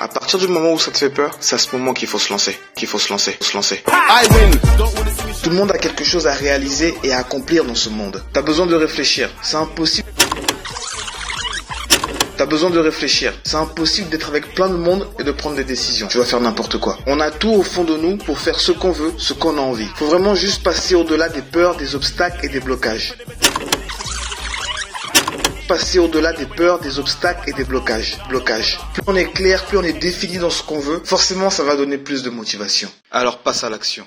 À partir du moment où ça te fait peur, c'est à ce moment qu'il faut se lancer, qu'il faut se lancer, se lancer. Tout le monde a quelque chose à réaliser et à accomplir dans ce monde. T'as besoin de réfléchir. C'est impossible. T'as besoin de réfléchir. C'est impossible d'être avec plein de monde et de prendre des décisions. Tu vas faire n'importe quoi. On a tout au fond de nous pour faire ce qu'on veut, ce qu'on a envie. Faut vraiment juste passer au-delà des peurs, des obstacles et des blocages passer au-delà des peurs, des obstacles et des blocages. blocages. Plus on est clair, plus on est défini dans ce qu'on veut, forcément ça va donner plus de motivation. Alors passe à l'action.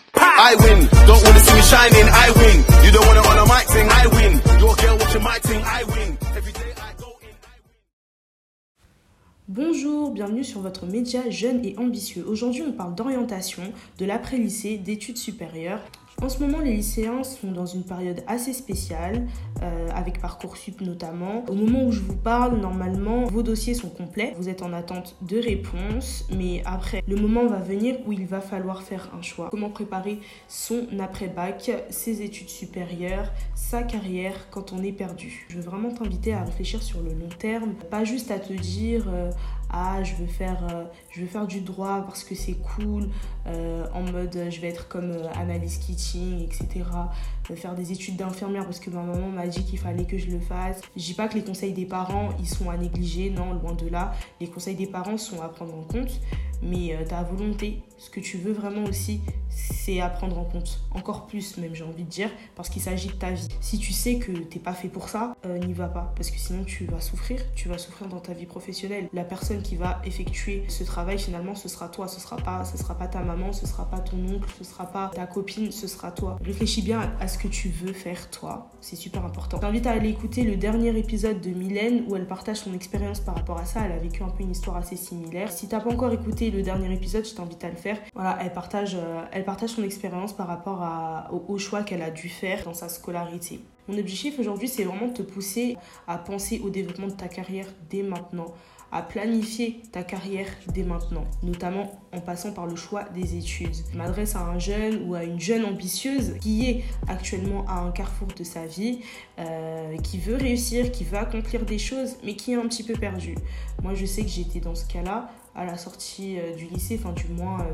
Bonjour, bienvenue sur votre média jeune et ambitieux. Aujourd'hui, on parle d'orientation, de l'après-lycée, d'études supérieures en ce moment, les lycéens sont dans une période assez spéciale, euh, avec Parcoursup notamment. Au moment où je vous parle, normalement, vos dossiers sont complets. Vous êtes en attente de réponses, mais après, le moment va venir où il va falloir faire un choix. Comment préparer son après-bac, ses études supérieures, sa carrière quand on est perdu? Je veux vraiment t'inviter à réfléchir sur le long terme, pas juste à te dire euh, ah je veux faire euh, je veux faire du droit parce que c'est cool euh, en mode je vais être comme euh, analyse kitchen etc faire des études d'infirmière parce que ma maman m'a dit qu'il fallait que je le fasse. Je dis pas que les conseils des parents ils sont à négliger non loin de là. Les conseils des parents sont à prendre en compte mais ta volonté ce que tu veux vraiment aussi c'est à prendre en compte encore plus même j'ai envie de dire parce qu'il s'agit de ta vie si tu sais que t'es pas fait pour ça n'y va pas parce que sinon tu vas souffrir tu vas souffrir dans ta vie professionnelle la personne qui va effectuer ce travail, finalement, ce sera toi. Ce sera pas, ce sera pas ta maman, ce sera pas ton oncle, ce sera pas ta copine, ce sera toi. Réfléchis bien à ce que tu veux faire toi. C'est super important. Je t'invite à aller écouter le dernier épisode de Mylène où elle partage son expérience par rapport à ça. Elle a vécu un peu une histoire assez similaire. Si t'as pas encore écouté le dernier épisode, je t'invite à le faire. Voilà, elle partage, euh, partage son expérience par rapport à, au choix qu'elle a dû faire dans sa scolarité. Mon objectif aujourd'hui, c'est vraiment de te pousser à penser au développement de ta carrière dès maintenant, à planifier ta carrière dès maintenant, notamment en passant par le choix des études. Je m'adresse à un jeune ou à une jeune ambitieuse qui est actuellement à un carrefour de sa vie, euh, qui veut réussir, qui veut accomplir des choses, mais qui est un petit peu perdu. Moi, je sais que j'étais dans ce cas-là à la sortie euh, du lycée, enfin du moins euh,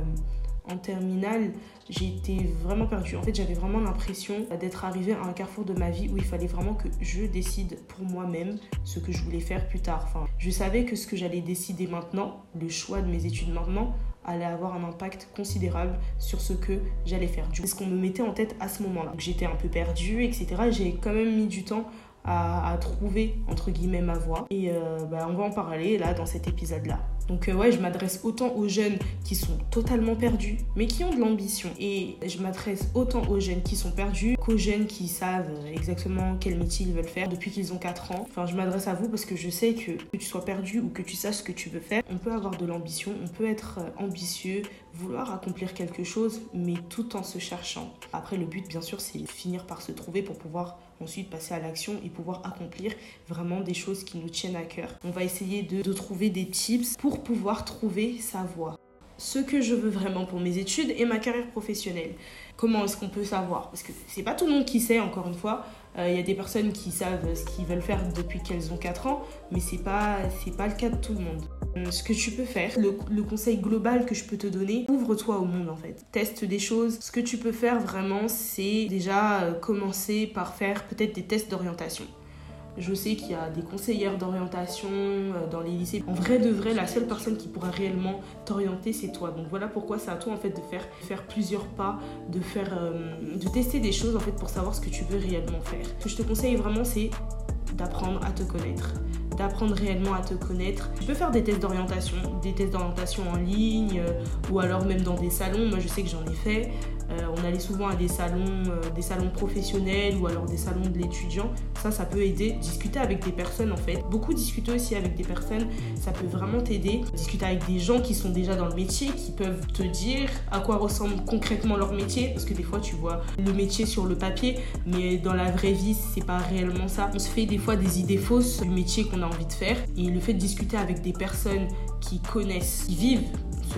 en terminale été vraiment perdue. En fait, j'avais vraiment l'impression d'être arrivée à un carrefour de ma vie où il fallait vraiment que je décide pour moi-même ce que je voulais faire plus tard. Je savais que ce que j'allais décider maintenant, le choix de mes études maintenant, allait avoir un impact considérable sur ce que j'allais faire. C'est ce qu'on me mettait en tête à ce moment-là. J'étais un peu perdue, etc. J'ai quand même mis du temps à, trouver, entre guillemets, ma voie. Et euh, bah, on va en parler là dans cet épisode-là. Donc euh, ouais, je m'adresse autant aux jeunes qui sont totalement perdus, mais qui ont de l'ambition. Et je m'adresse autant aux jeunes qui sont perdus qu'aux jeunes qui savent exactement quel métier ils veulent faire depuis qu'ils ont 4 ans. Enfin, je m'adresse à vous parce que je sais que que tu sois perdu ou que tu saches ce que tu veux faire, on peut avoir de l'ambition, on peut être euh, ambitieux, vouloir accomplir quelque chose, mais tout en se cherchant. Après, le but, bien sûr, c'est finir par se trouver pour pouvoir ensuite passer à l'action et pouvoir accomplir vraiment des choses qui nous tiennent à cœur. On va essayer de, trouver des tips pour pouvoir trouver sa voie. Ce que je veux vraiment pour mes études et ma carrière professionnelle. Comment est-ce qu'on peut savoir? Parce que c'est pas tout le monde qui sait, encore une fois. Il euh, y a des personnes qui savent ce qu'ils veulent faire depuis qu'elles ont 4 ans, mais c'est pas, pas le cas de tout le monde. Euh, ce que tu peux faire, le, le conseil global que je peux te donner, ouvre-toi au monde en fait. Teste des choses. Ce que tu peux faire vraiment, c'est déjà euh, commencer par faire peut-être des tests d'orientation. Je sais qu'il y a des conseillères d'orientation euh, dans les lycées. En vrai de vrai, la seule personne qui pourra réellement t'orienter, c'est toi. Donc voilà pourquoi c'est à toi en fait de faire, plusieurs pas, de faire, euh, de tester des choses en fait pour savoir ce que tu veux réellement faire. Ce que je te conseille vraiment, c'est d'apprendre à te connaître d'apprendre réellement à te connaître. Tu peux faire des tests d'orientation, des tests d'orientation en ligne euh, ou alors même dans des salons. Moi, je sais que j'en ai fait. Euh, on allait souvent à des salons, euh, des salons professionnels ou alors des salons de l'étudiant. Ça, ça peut aider. Discuter avec des personnes en fait. Beaucoup discuter aussi avec des personnes, ça peut vraiment t'aider. Discuter avec des gens qui sont déjà dans le métier, qui peuvent te dire à quoi ressemble concrètement leur métier. Parce que des fois, tu vois le métier sur le papier, mais dans la vraie vie, c'est pas réellement ça. On se fait des fois des idées fausses du métier qu'on a envie de faire. Et le fait de discuter avec des personnes qui connaissent, qui vivent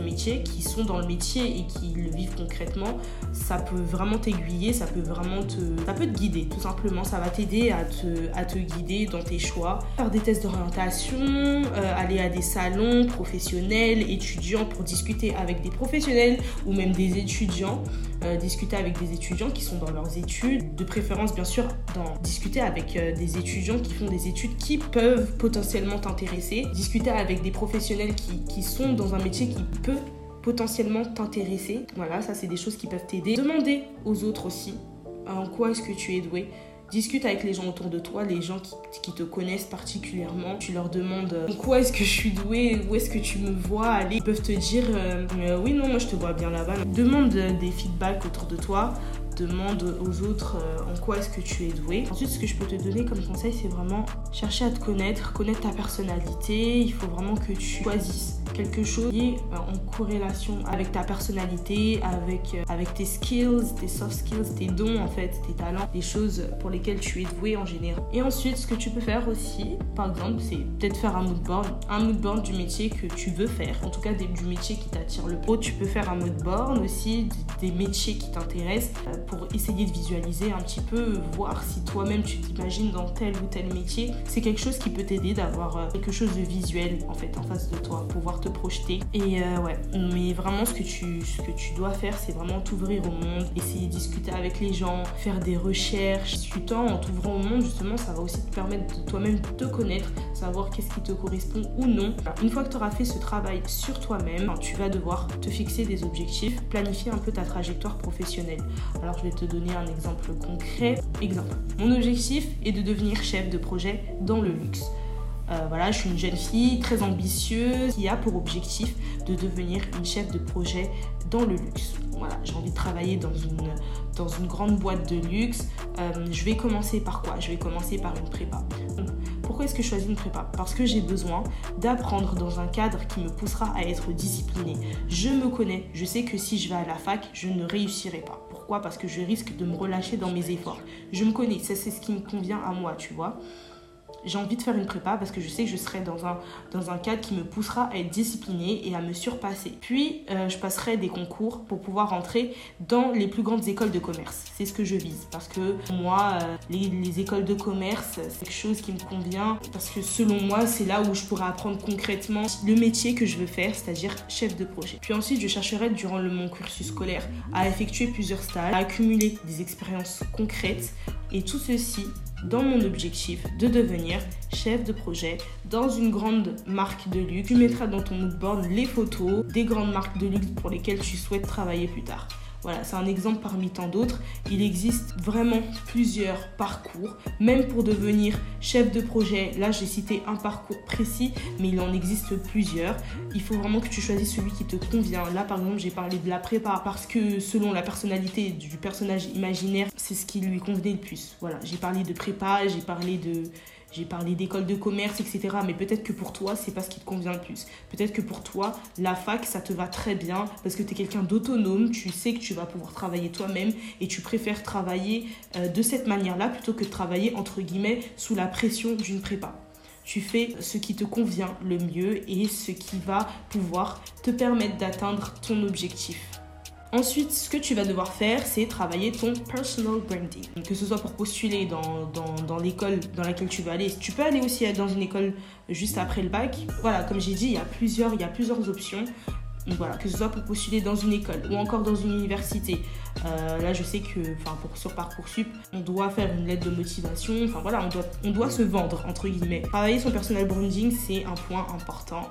métiers, qui sont dans le métier et qui le vivent concrètement, ça peut vraiment t'aiguiller, ça peut vraiment te, ça peut te guider, tout simplement. Ça va t'aider à te, à te guider dans tes choix. Faire des tests d'orientation, euh, aller à des salons professionnels, étudiants pour discuter avec des professionnels ou même des étudiants. Euh, discuter avec des étudiants qui sont dans leurs études, de préférence bien sûr dans, discuter avec euh, des étudiants qui font des études qui peuvent potentiellement t'intéresser, discuter avec des professionnels qui, qui sont dans un métier qui peut potentiellement t'intéresser. Voilà, ça c'est des choses qui peuvent t'aider. Demander aux autres aussi en quoi est-ce que tu es doué. Discute avec les gens autour de toi, les gens qui, te connaissent particulièrement. Tu leur demandes en quoi est-ce que je suis doué, où est-ce que tu me vois aller. Ils peuvent te dire euh, euh, oui, non, moi je te vois bien là-bas. Demande des feedbacks autour de toi demande aux autres euh, en quoi est-ce que tu es doué. Ensuite, ce que je peux te donner comme conseil, c'est vraiment chercher à te connaître, connaître ta personnalité. Il faut vraiment que tu choisisses quelque chose est euh, en corrélation avec ta personnalité, avec, euh, avec tes skills, tes soft skills, tes dons en fait, tes talents, les choses pour lesquelles tu es doué en général. Et ensuite, ce que tu peux faire aussi, par exemple, c'est peut-être faire un mood board, un mood board du métier que tu veux faire, en tout cas du métier qui t'attire le plus. Tu peux faire un mood board aussi des métiers qui t'intéressent pour essayer de visualiser un petit peu, voir si toi-même tu t'imagines dans tel ou tel métier. C'est quelque chose qui peut t'aider d'avoir euh, quelque chose de visuel en fait en face de toi, pouvoir te projeter. Et euh, ouais, mais vraiment ce que tu, ce que tu dois faire, c'est vraiment t'ouvrir au monde, essayer de discuter avec les gens, faire des recherches. Discutant en t'ouvrant au monde, justement, ça va aussi te permettre de toi-même te connaître, savoir qu'est-ce qui te correspond ou non. Une fois que tu auras fait ce travail sur toi-même, tu vas devoir te fixer des objectifs, planifier un peu ta trajectoire professionnelle. Alors je vais te donner un exemple concret. Exemple, mon objectif est de devenir chef de projet dans le luxe. Euh, voilà, je suis une jeune fille très ambitieuse qui a pour objectif de devenir une chef de projet dans le luxe. Voilà, j'ai envie de travailler dans une, dans une grande boîte de luxe. Euh, je vais commencer par quoi? Je vais commencer par une prépa. Pourquoi est-ce que je choisis une prépa? Parce que j'ai besoin d'apprendre dans un cadre qui me poussera à être disciplinée. Je me connais, je sais que si je vais à la fac, je ne réussirai pas. Parce que je risque de me relâcher dans mes efforts. Je me connais, ça c'est ce qui me convient à moi, tu vois j'ai envie de faire une prépa parce que je sais que je serai dans un, dans un cadre qui me poussera à être disciplinée et à me surpasser. Puis, euh, je passerai des concours pour pouvoir rentrer dans les plus grandes écoles de commerce. C'est ce que je vise parce que moi, euh, les, les, écoles de commerce, c'est quelque chose qui me convient parce que selon moi, c'est là où je pourrai apprendre concrètement le métier que je veux faire, c'est-à-dire chef de projet. Puis ensuite, je chercherai durant le, mon cursus scolaire à effectuer plusieurs stages, à accumuler des expériences concrètes et tout ceci dans mon objectif de devenir chef de projet dans une grande marque de luxe. Tu mettras dans ton moodboard les photos des grandes marques de luxe pour lesquelles tu souhaites travailler plus tard. Voilà, c'est un exemple parmi tant d'autres. Il existe vraiment plusieurs parcours, même pour devenir chef de projet. Là, j'ai cité un parcours précis, mais il en existe plusieurs. Il faut vraiment que tu choisisses celui qui te convient. Là, par exemple, j'ai parlé de la prépa parce que selon la personnalité du personnage imaginaire, c'est ce qui lui convenait le plus. Voilà, j'ai parlé de prépa, j'ai parlé de j'ai parlé d'école de commerce, etc. Mais peut-être que pour toi, c'est pas ce qui te convient le plus. Peut-être que pour toi, la fac, ça te va très bien parce que tu es quelqu'un d'autonome, tu sais que tu vas pouvoir travailler toi-même et tu préfères travailler euh, de cette manière-là plutôt que de travailler, entre guillemets, sous la pression d'une prépa tu fais ce qui te convient le mieux et ce qui va pouvoir te permettre d'atteindre ton objectif. Ensuite, ce que tu vas devoir faire, c'est travailler ton personal branding. Que ce soit pour postuler dans, dans, l'école dans laquelle tu veux aller. Tu peux aller aussi dans une école juste après le bac. Voilà, comme j'ai dit, il y a plusieurs, il y a plusieurs options. voilà, que ce soit pour postuler dans une école ou encore dans une université. Euh, là, je sais que pour, sur Parcoursup, on doit faire une lettre de motivation. Enfin voilà, on doit, on doit se vendre, entre guillemets. Travailler son personal branding, c'est un point important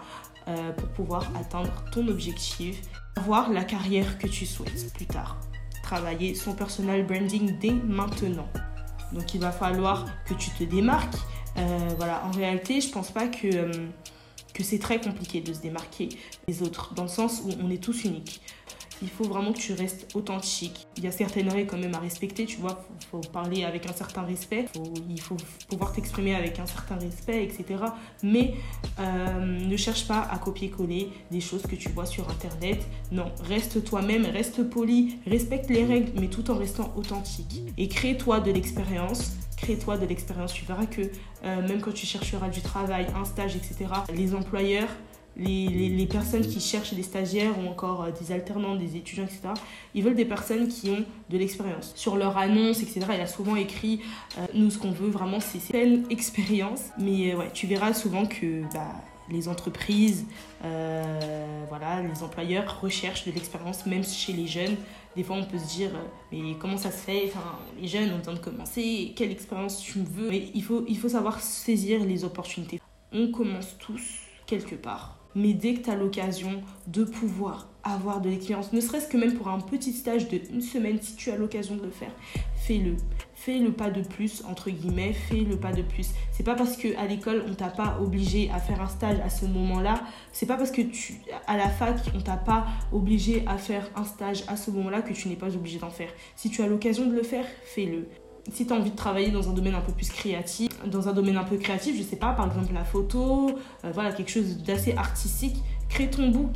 euh, pour pouvoir atteindre ton objectif avoir la carrière que tu souhaites plus tard. Travailler son personal branding dès maintenant. Donc il va falloir que tu te démarques. Euh, voilà, en réalité, je pense pas que, euh, que c'est très compliqué de se démarquer des autres, dans le sens où on est tous uniques il faut vraiment que tu restes authentique. Il y a certaines règles quand même à respecter, tu vois. Il faut, parler avec un certain respect, il faut pouvoir t'exprimer avec un certain respect, etc. Mais euh, ne cherche pas à copier-coller des choses que tu vois sur Internet. Non, reste toi-même, reste poli, respecte les règles, mais tout en restant authentique. Et crée-toi de l'expérience crée-toi de l'expérience. Tu verras que euh, même quand tu chercheras du travail, un stage, etc., les employeurs les, personnes qui cherchent des stagiaires ou encore euh, des alternants, des étudiants, etc., ils veulent des personnes qui ont de l'expérience. Sur leur annonce, etc., il a souvent écrit euh, Nous, ce qu'on veut vraiment, c'est telle expérience. Mais ouais, tu verras souvent que bah, les entreprises, voilà, les employeurs recherchent de l'expérience, même chez les jeunes. Des fois, on peut se dire, mais comment ça se fait? Enfin, Les jeunes ont besoin de commencer, quelle expérience tu veux? Mais il faut, il faut savoir saisir les opportunités. On commence tous quelque part. Mais dès que tu as l'occasion de pouvoir avoir de l'expérience, ne serait-ce que même pour un petit stage de une semaine, si tu as l'occasion de le faire, fais-le. Fais le pas de plus, entre guillemets, fais le pas de plus. C'est pas parce qu'à l'école, on t'a pas obligé à faire un stage à ce moment-là, c'est pas parce que tu, à la fac, on t'a pas obligé à faire un stage à ce moment-là que tu n'es pas obligé d'en faire. Si tu as l'occasion de le faire, fais-le si tu as envie de travailler dans un domaine un peu plus créatif, dans un domaine un peu créatif, je sais pas, par exemple la photo, euh, voilà, quelque chose d'assez artistique, crée ton book,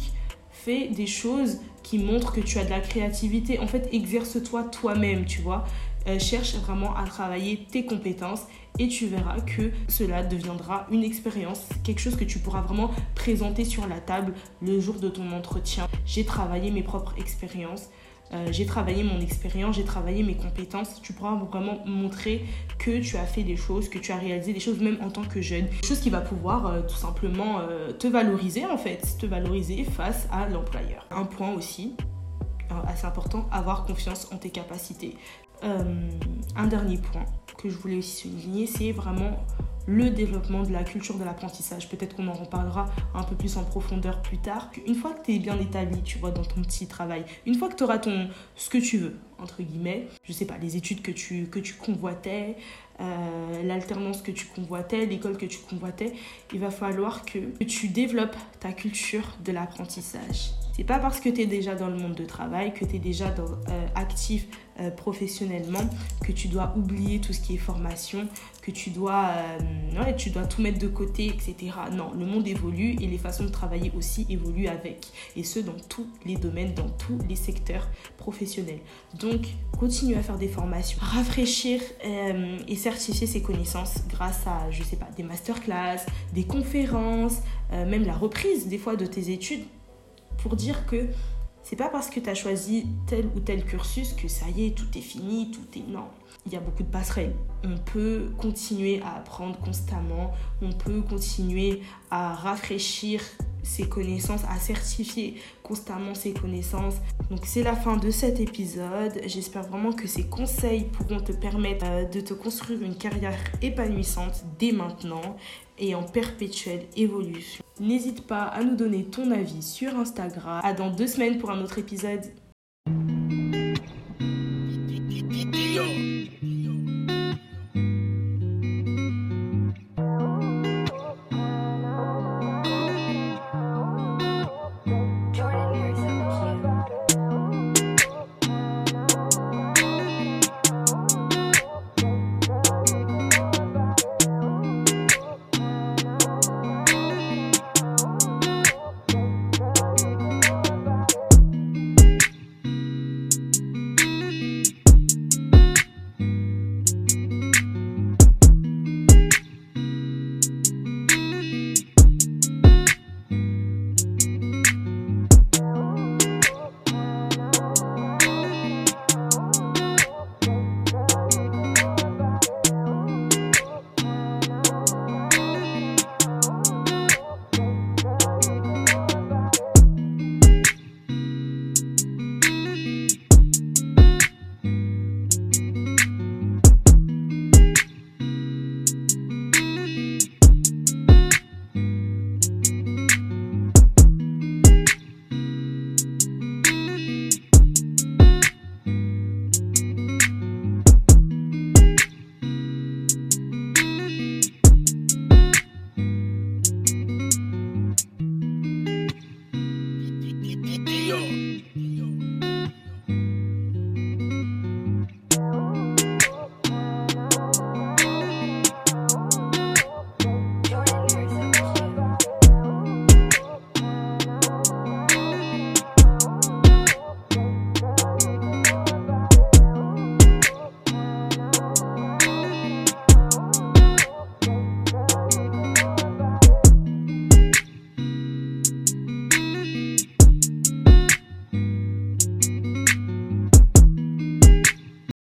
fais des choses qui montrent que tu as de la créativité. En fait, exerce-toi toi-même, tu vois. Euh, cherche vraiment à travailler tes compétences et tu verras que cela deviendra une expérience, quelque chose que tu pourras vraiment présenter sur la table le jour de ton entretien. J'ai travaillé mes propres expériences. Euh, j'ai travaillé mon expérience, j'ai travaillé mes compétences. Tu pourras vraiment montrer que tu as fait des choses, que tu as réalisé des choses même en tant que jeune. Chose qui va pouvoir euh, tout simplement euh, te valoriser en fait, te valoriser face à l'employeur. Un point aussi, assez important, avoir confiance en tes capacités. Un dernier point que je voulais aussi souligner, c'est vraiment le développement de la culture de l'apprentissage. Peut-être qu'on en reparlera un peu plus en profondeur plus tard. Une fois que tu es bien établi, tu vois, dans ton petit travail, une fois que tu auras ton, ce que tu veux, entre guillemets, je sais pas, les études que tu, que tu convoitais, euh, l'alternance que tu convoitais, l'école que tu convoitais, il va falloir que, tu développes ta culture de l'apprentissage. C'est pas parce que tu es déjà dans le monde de travail, que tu es déjà euh, actif euh, professionnellement, que tu dois oublier tout ce qui est formation, que tu dois, ouais, tu dois tout mettre de côté, etc. Non, le monde évolue et les façons de travailler aussi évoluent avec. Et ce, dans tous les domaines, dans tous les secteurs professionnels. Donc, continue à faire des formations, rafraîchir et certifier ses connaissances grâce à, je sais pas, des masterclass, des conférences, euh, même la reprise des fois de tes études pour dire que c'est pas parce que tu as choisi tel ou tel cursus que ça y est, tout est fini, tout est. Non, il y a beaucoup de passerelles. On peut continuer à apprendre constamment, on peut continuer à rafraîchir ses connaissances, à certifier constamment ses connaissances. Donc c'est la fin de cet épisode. J'espère vraiment que ces conseils pourront te permettre euh, de te construire une carrière épanouissante dès maintenant et en perpétuelle évolution. N'hésite pas à nous donner ton avis sur Instagram. À dans deux semaines pour un autre épisode.